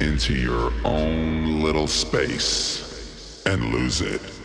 into your own little space and lose it.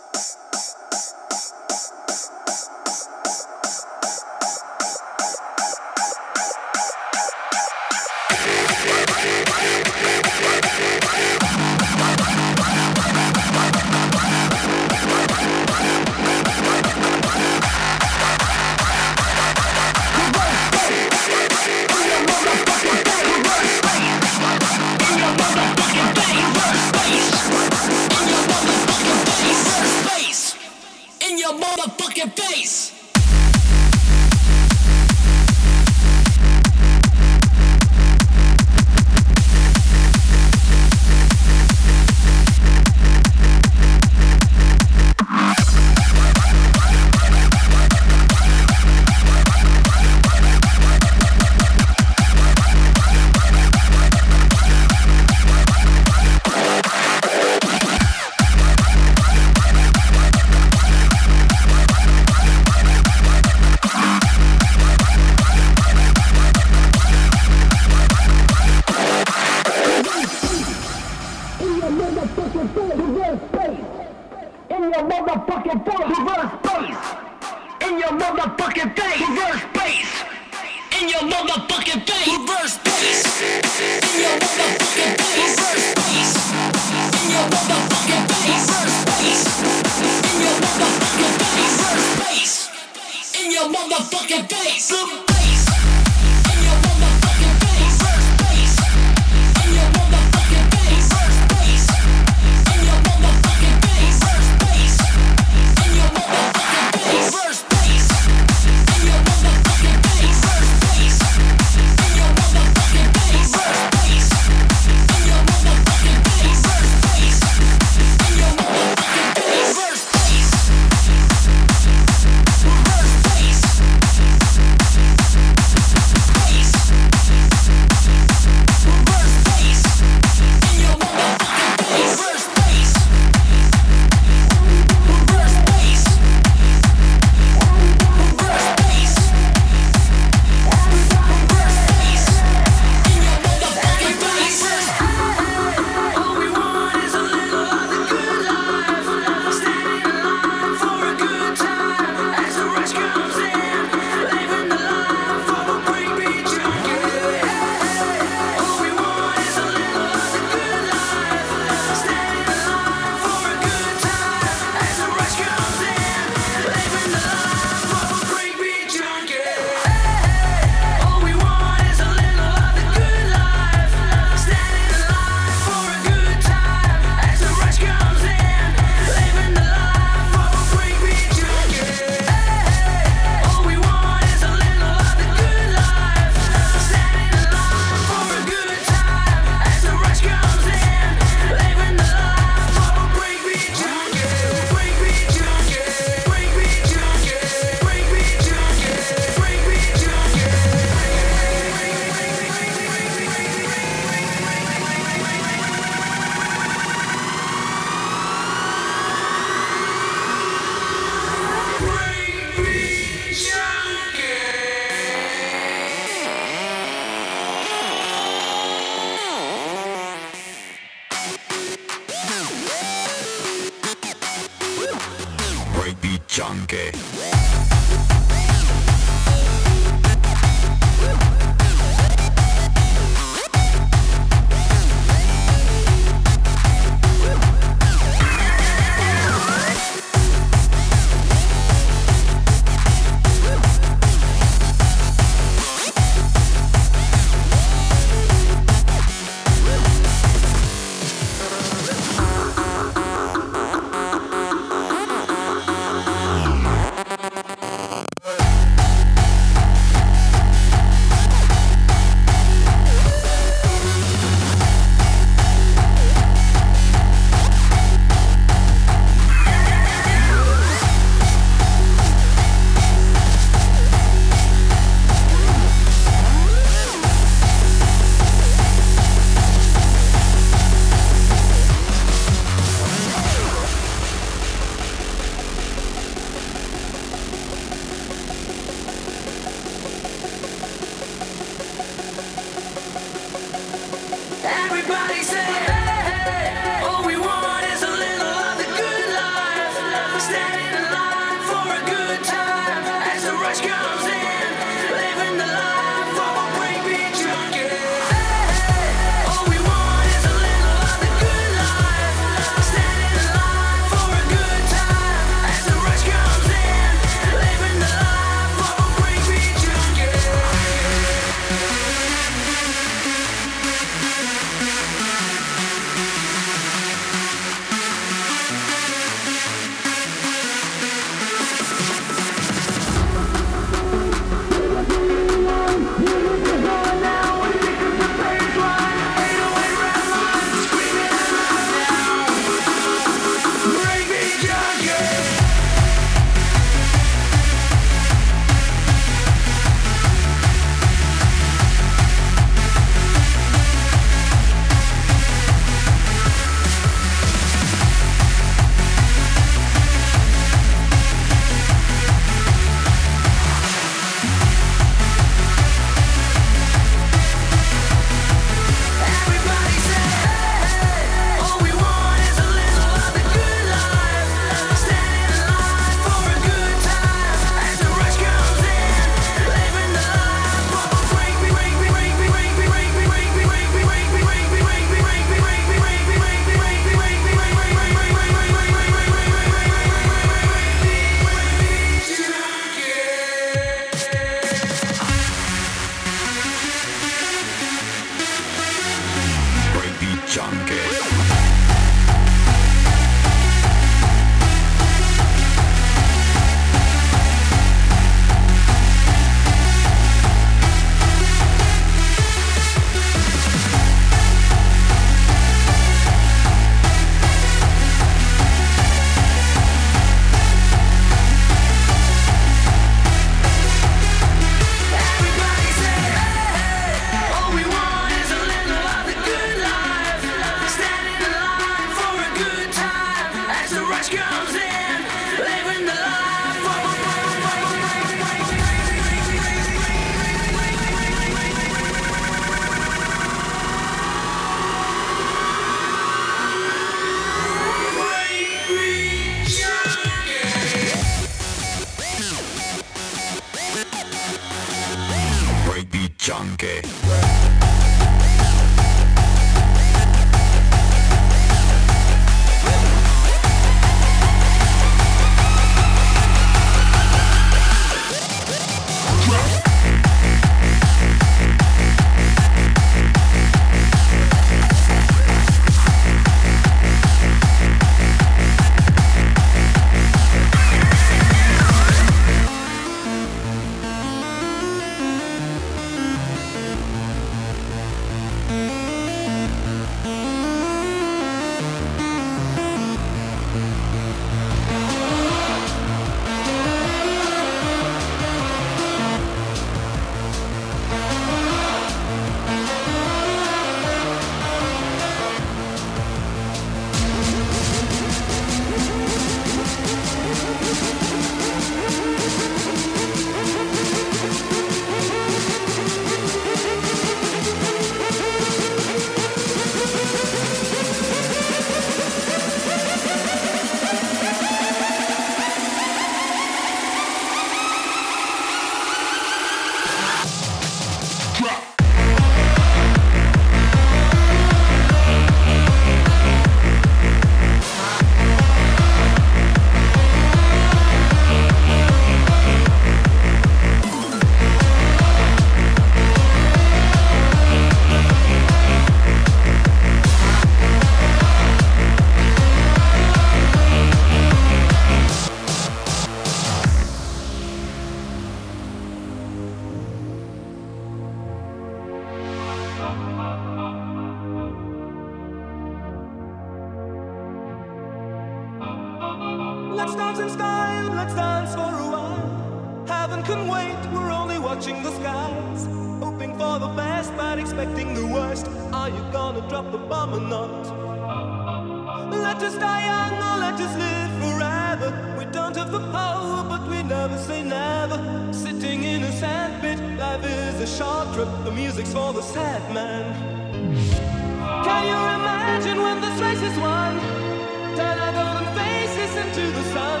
Turn our golden faces into the sun.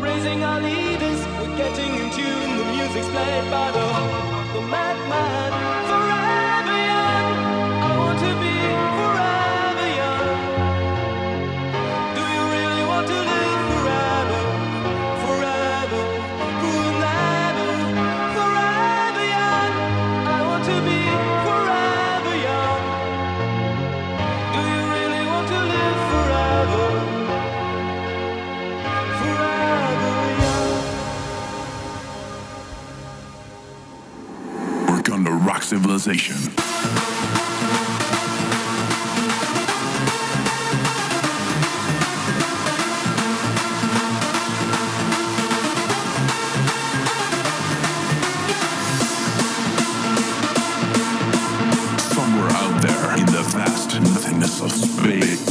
Praising our leaders, we're getting in tune. The music's played by the, the madman. civilization. Somewhere out there in the vast nothingness of space.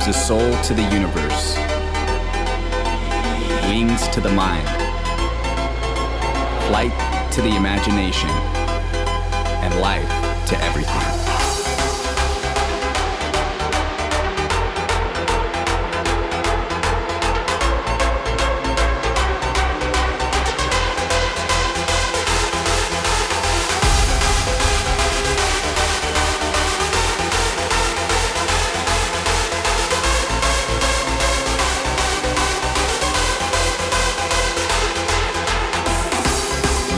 Gives a soul to the universe, wings to the mind, flight to the imagination, and life to everything.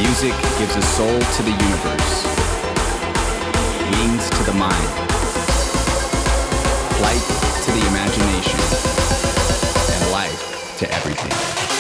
Music gives a soul to the universe, wings to the mind, flight to the imagination, and life to everything.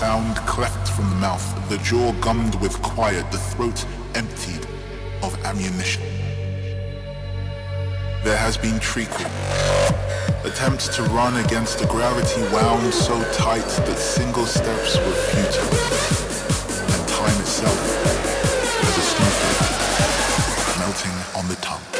Sound cleft from the mouth, the jaw gummed with quiet, the throat emptied of ammunition. There has been treacle. Attempts to run against a gravity wound so tight that single steps were futile. And time itself as a snowflake melting on the tongue.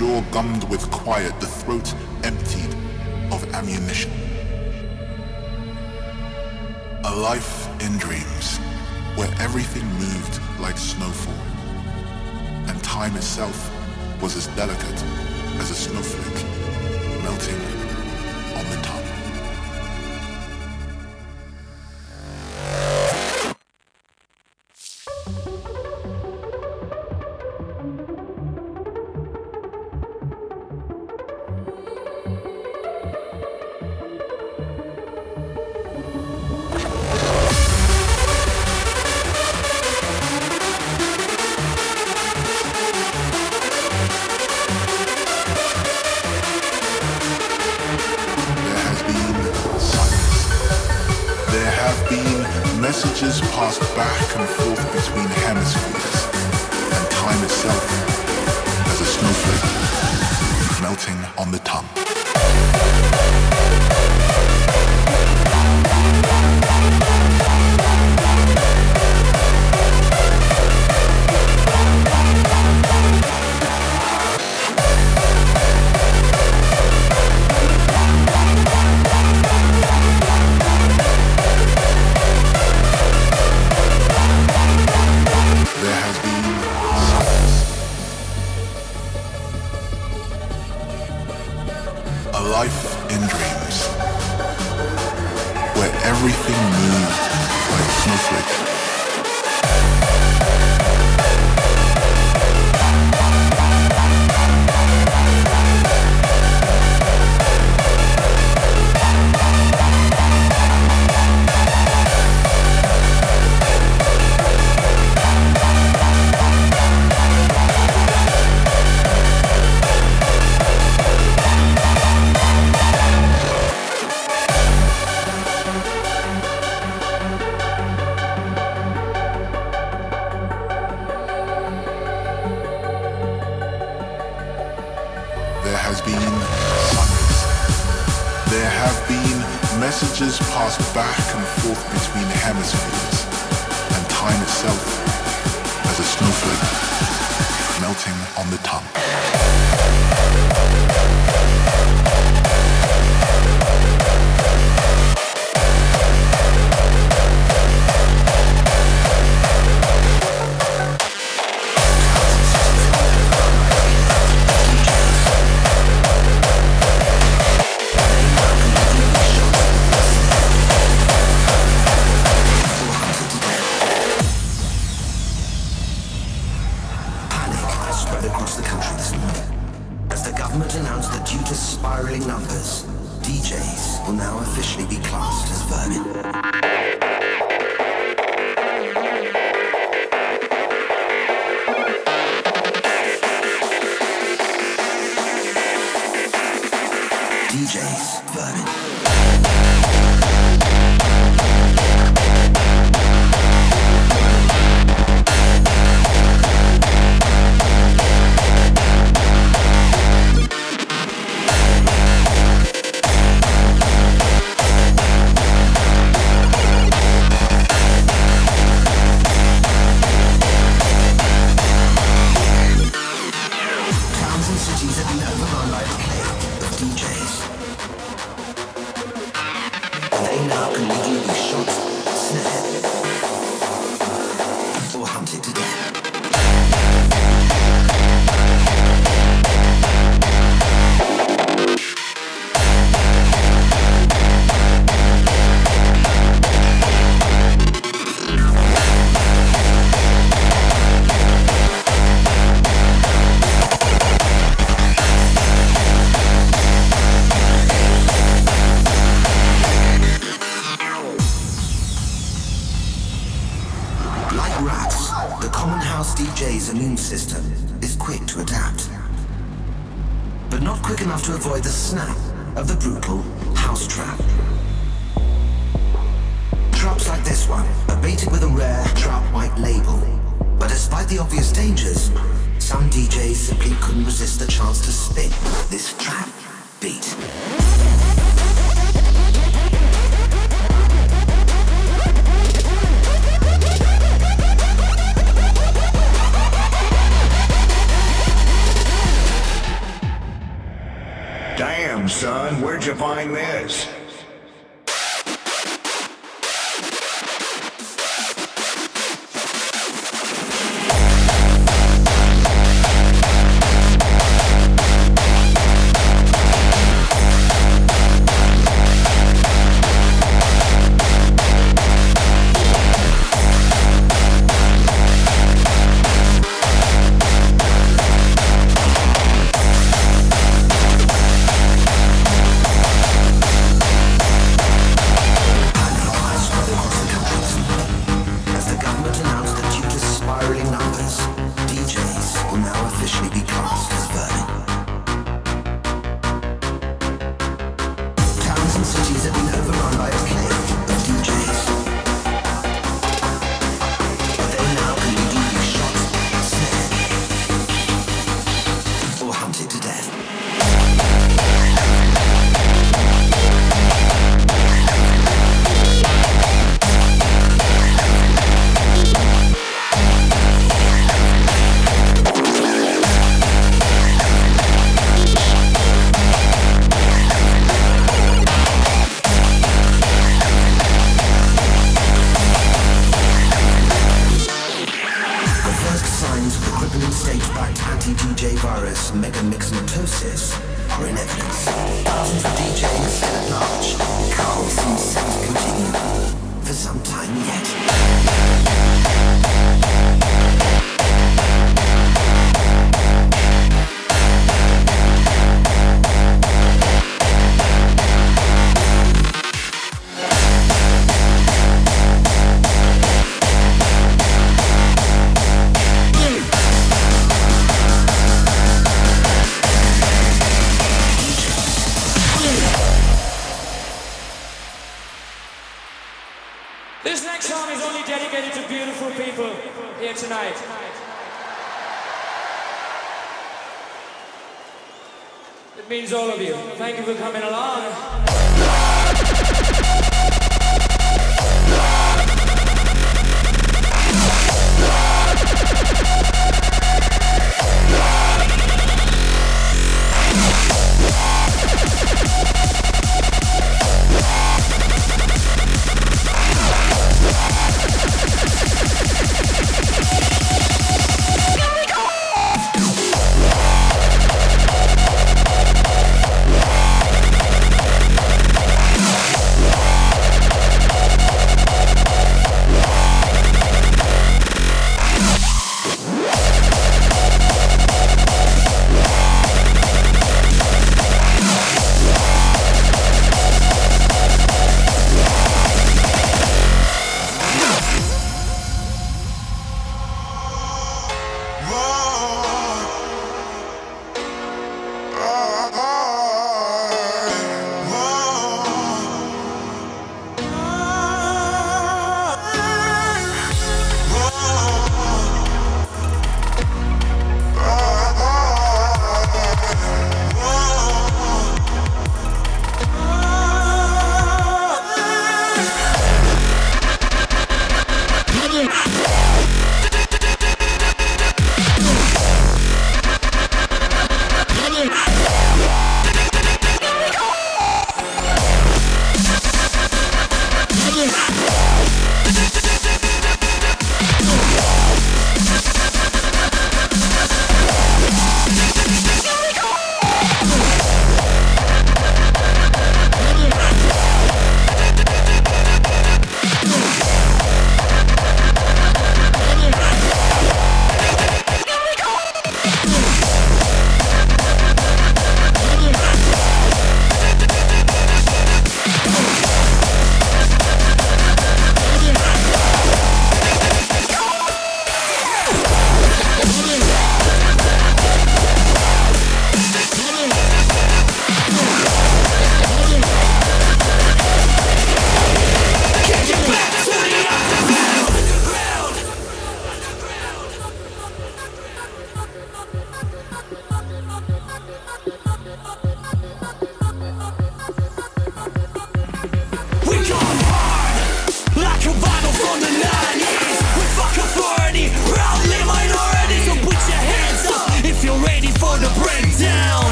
Jaw gummed with quiet, the throat emptied of ammunition. A life in dreams, where everything moved like snowfall, and time itself was as delicate as a snowflake melting on the tongue. Been. There have been messages passed back and forth between hemispheres, and time itself as a snowflake melting on the tongue.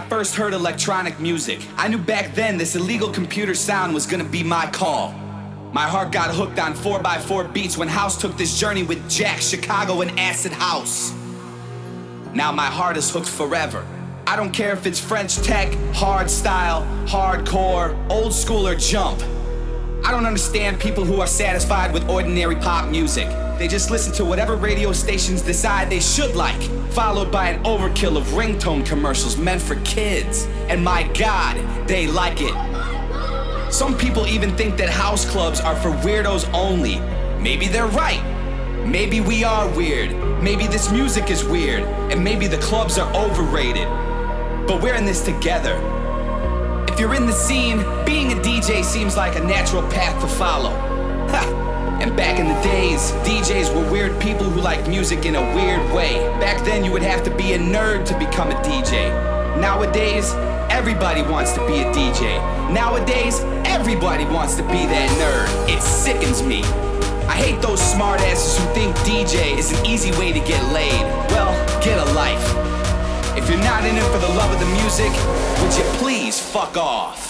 I first heard electronic music. I knew back then this illegal computer sound was gonna be my call. My heart got hooked on 4x4 beats when House took this journey with Jack, Chicago, and Acid House. Now my heart is hooked forever. I don't care if it's French tech, hard style, hardcore, old school, or jump. I don't understand people who are satisfied with ordinary pop music. They just listen to whatever radio stations decide they should like, followed by an overkill of ringtone commercials meant for kids. And my god, they like it. Some people even think that house clubs are for weirdos only. Maybe they're right. Maybe we are weird. Maybe this music is weird. And maybe the clubs are overrated. But we're in this together. If you're in the scene, being a DJ seems like a natural path to follow. And back in the days, DJs were weird people who liked music in a weird way. Back then, you would have to be a nerd to become a DJ. Nowadays, everybody wants to be a DJ. Nowadays, everybody wants to be that nerd. It sickens me. I hate those smartasses who think DJ is an easy way to get laid. Well, get a life. If you're not in it for the love of the music, would you please fuck off?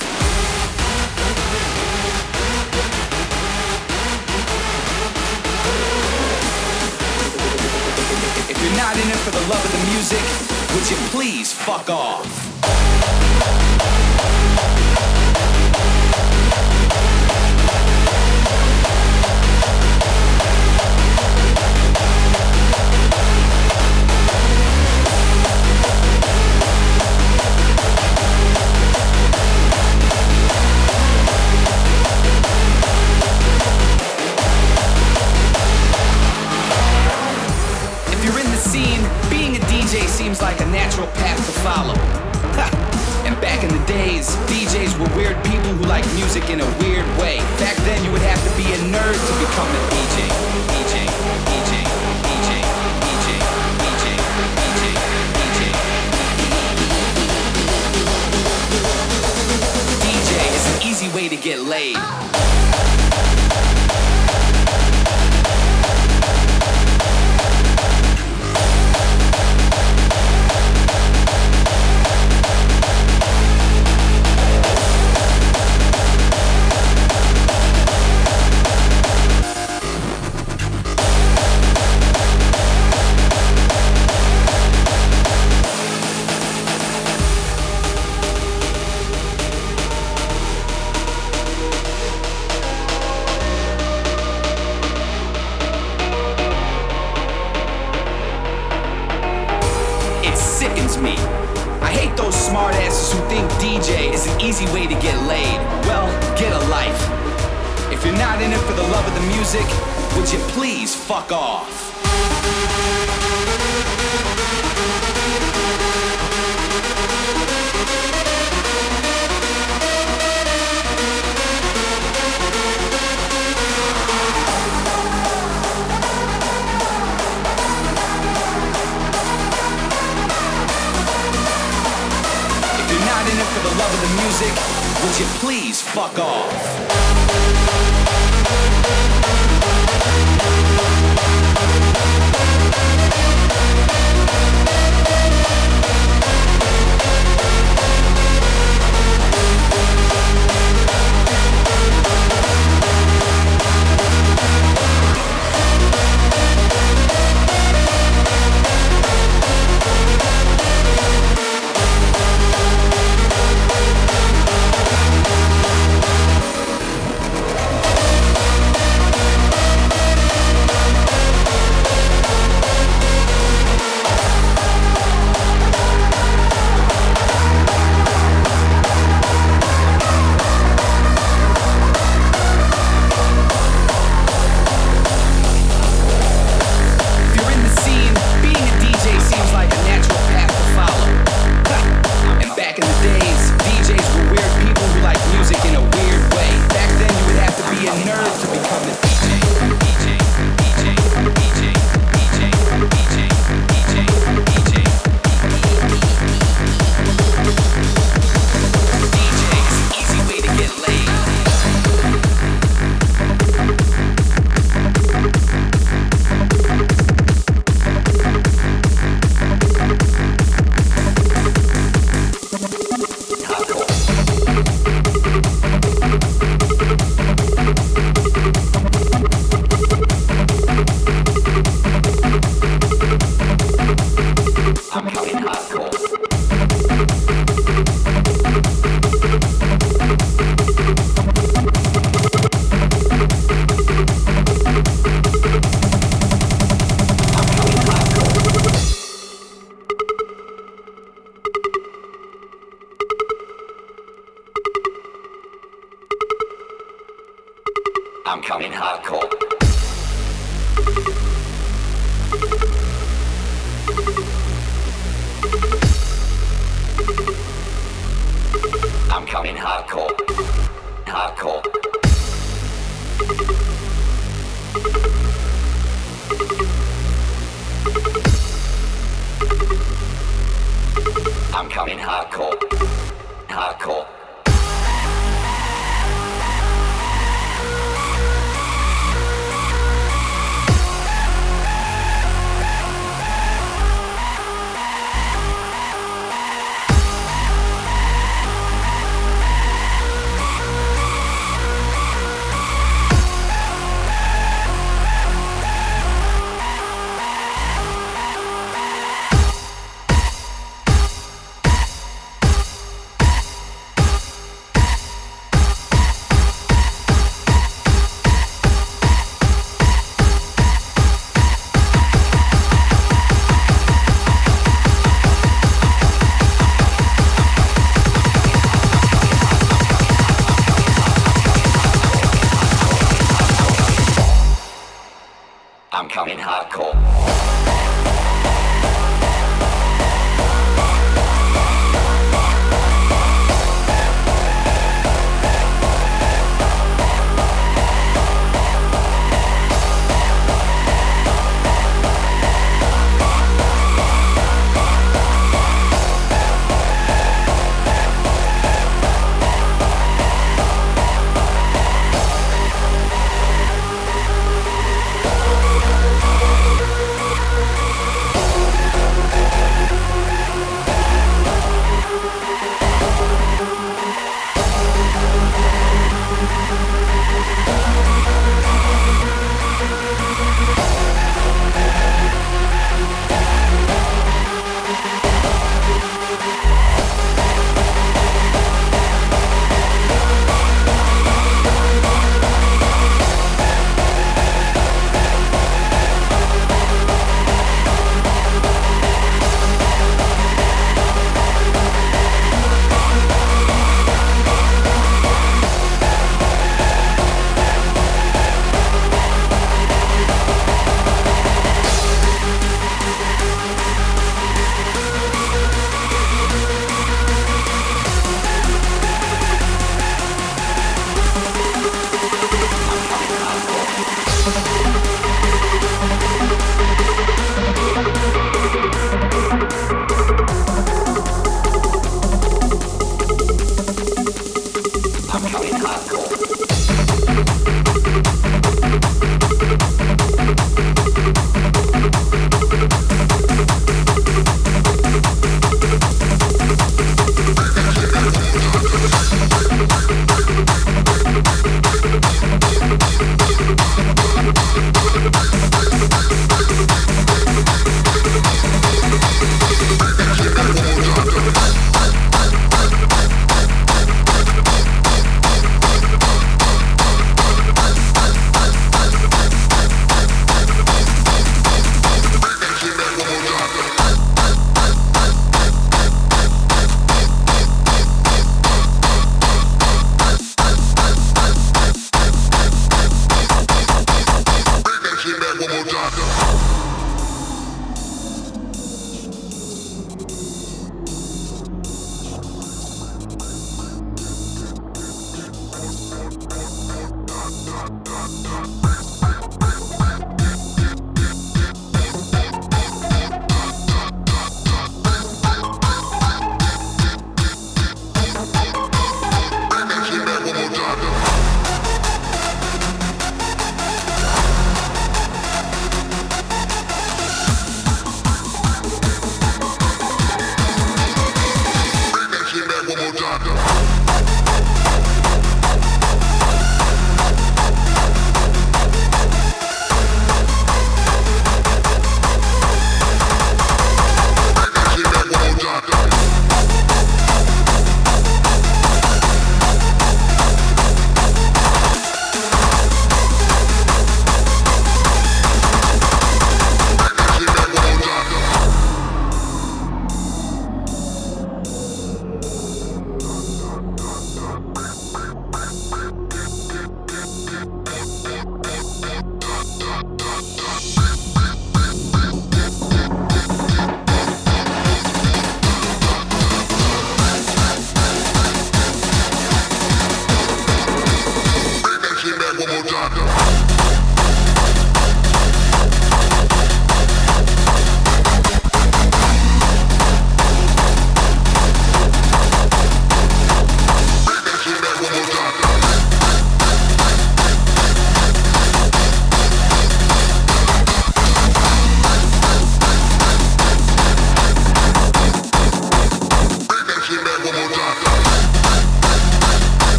You're not in it for the love of the music, would you please fuck off? Natural path to follow. Ha! And back in the days, DJs were weird people who like music in a weird way. Back then, you would have to be a nerd to become a DJ. DJ, DJ, DJ, DJ, DJ, DJ, DJ. DJ is an easy way to get laid.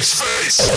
Face.